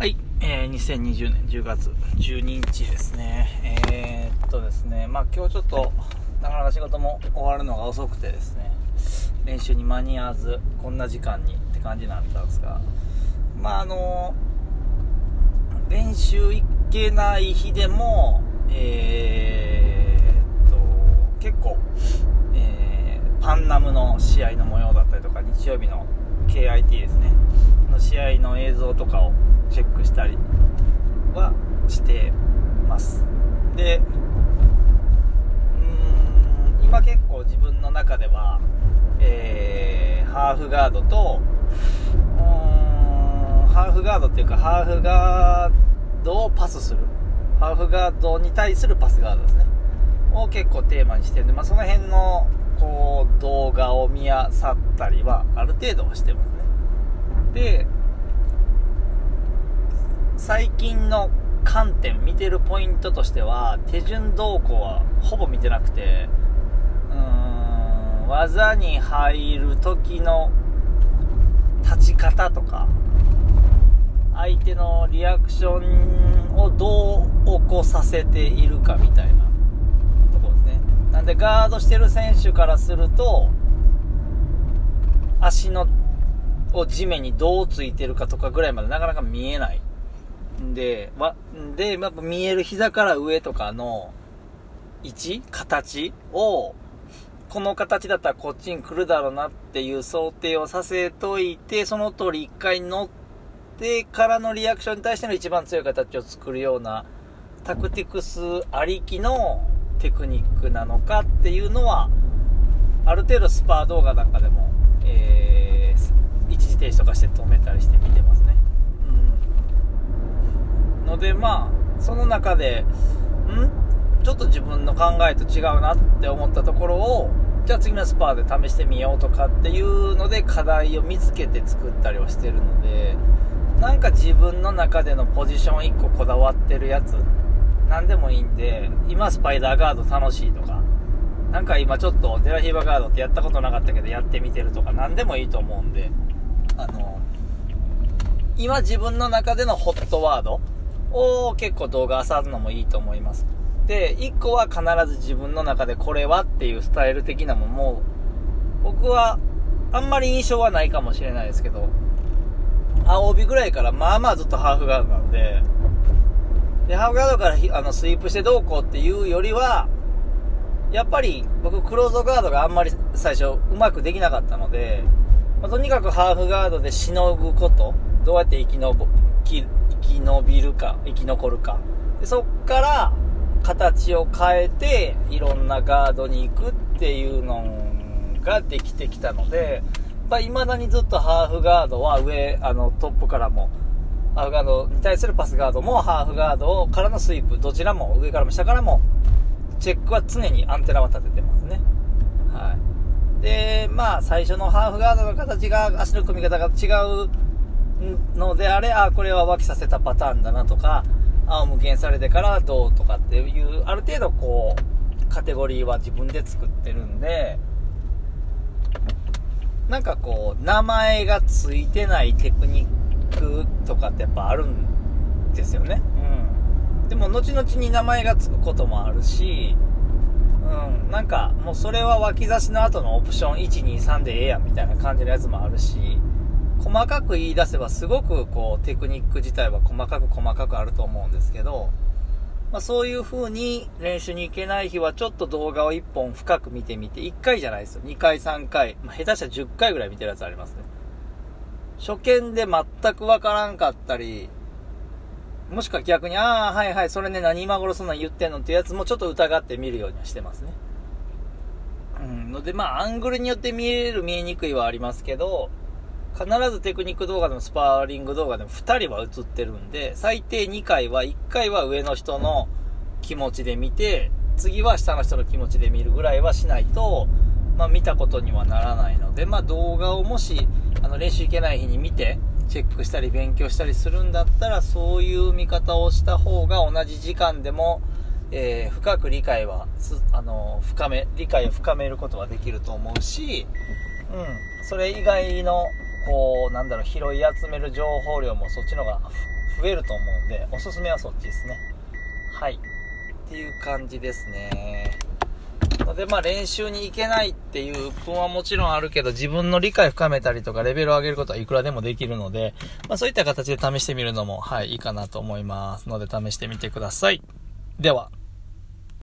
はい、えー、2020年10月12日ですね。えー、っとですね、まあ今日ちょっと、なかなか仕事も終わるのが遅くてですね、練習に間に合わず、こんな時間にって感じになったんですが、まああの、練習行けない日でも、えー、っと、結構、えー、パンナムの試合の模様だったりとか、日曜日の KIT ですね、試合の映像とかをチェックしたりはしてます。でうーん今結構自分の中では、えー、ハーフガードとうーんハーフガードっていうかハーフガードをパスする。ハーフガードに対するパスガードですね。を結構テーマにしてるんで、まあ、その辺のこう動画を見あさったりはある程度はしてますね。で最近の観点見てるポイントとしては手順動向はほぼ見てなくてうーん技に入る時の立ち方とか相手のリアクションをどう起こさせているかみたいなところですね。なんでガードしてる選手からすると足のを地面にどうついてるかとかぐらいまでなかなか見えない。で、わ、で、やっぱ見える膝から上とかの位置形を、この形だったらこっちに来るだろうなっていう想定をさせといて、その通り一回乗ってからのリアクションに対しての一番強い形を作るようなタクティクスありきのテクニックなのかっていうのは、ある程度スパー動画なんかでも、えー、一時停止とかして止めたりして見てますね。でまあその中でん？ちょっと自分の考えと違うなって思ったところをじゃあ次のスパーで試してみようとかっていうので課題を見つけて作ったりはしてるのでなんか自分の中でのポジション1個こだわってるやつ何でもいいんで今スパイダーガード楽しいとかなんか今ちょっとデラヒーバガードってやったことなかったけどやってみてるとか何でもいいと思うんであの今自分の中でのホットワードを結構動画漁るのもいいと思います。で、1個は必ず自分の中でこれはっていうスタイル的なものも、僕はあんまり印象はないかもしれないですけど、青帯ぐらいからまあまあずっとハーフガードなんで、で、ハーフガードからあのスイープしてどうこうっていうよりは、やっぱり僕クローズガードがあんまり最初うまくできなかったので、まあ、とにかくハーフガードでしのぐこと、どうやって生きのぼ生き延びるか生き残るか。でそっから形を変えていろんなガードに行くっていうのができてきたのでいまだにずっとハーフガードは上あのトップからもハーフガードに対するパスガードもハーフガードからのスイープどちらも上からも下からもチェックは常にアンテナは立ててますね。はい。でまあ最初のハーフガードの形が足の組み方が違うのであれ、あ、これは脇させたパターンだなとか、仰向けにされてからどうとかっていう、ある程度こう、カテゴリーは自分で作ってるんで、なんかこう、名前がついてないテクニックとかってやっぱあるんですよね。うん。でも、後々に名前がつくこともあるし、うん、なんか、もうそれは脇差しの後のオプション1、2、3でええやんみたいな感じのやつもあるし、細かく言い出せばすごくこうテクニック自体は細かく細かくあると思うんですけど、まあ、そういう風に練習に行けない日はちょっと動画を1本深く見てみて、1回じゃないですよ。2回、3回、まあ、下手したら10回ぐらい見てるやつありますね。初見で全くわからんかったり、もしくは逆に、ああ、はいはい、それね、何今頃そんなん言ってんのってやつもちょっと疑って見るようにはしてますね。うん、ので、まあ、アングルによって見える、見えにくいはありますけど、必ずテクニック動画でもスパーリング動画でも2人は映ってるんで、最低2回は、1回は上の人の気持ちで見て、次は下の人の気持ちで見るぐらいはしないと、まあ、見たことにはならないので、まあ、動画をもし、あの、練習行けない日に見て、チェックしたり勉強したりするんだったら、そういう見方をした方が同じ時間でも、えー、深く理解は、あの、深め、理解を深めることはできると思うし、うん、それ以外のこう、なんだろう、拾い集める情報量もそっちの方が増えると思うんで、おすすめはそっちですね。はい。っていう感じですね。ので、まあ練習に行けないっていう不安はもちろんあるけど、自分の理解深めたりとか、レベルを上げることはいくらでもできるので、まあそういった形で試してみるのも、はい、いいかなと思いますので、試してみてください。では。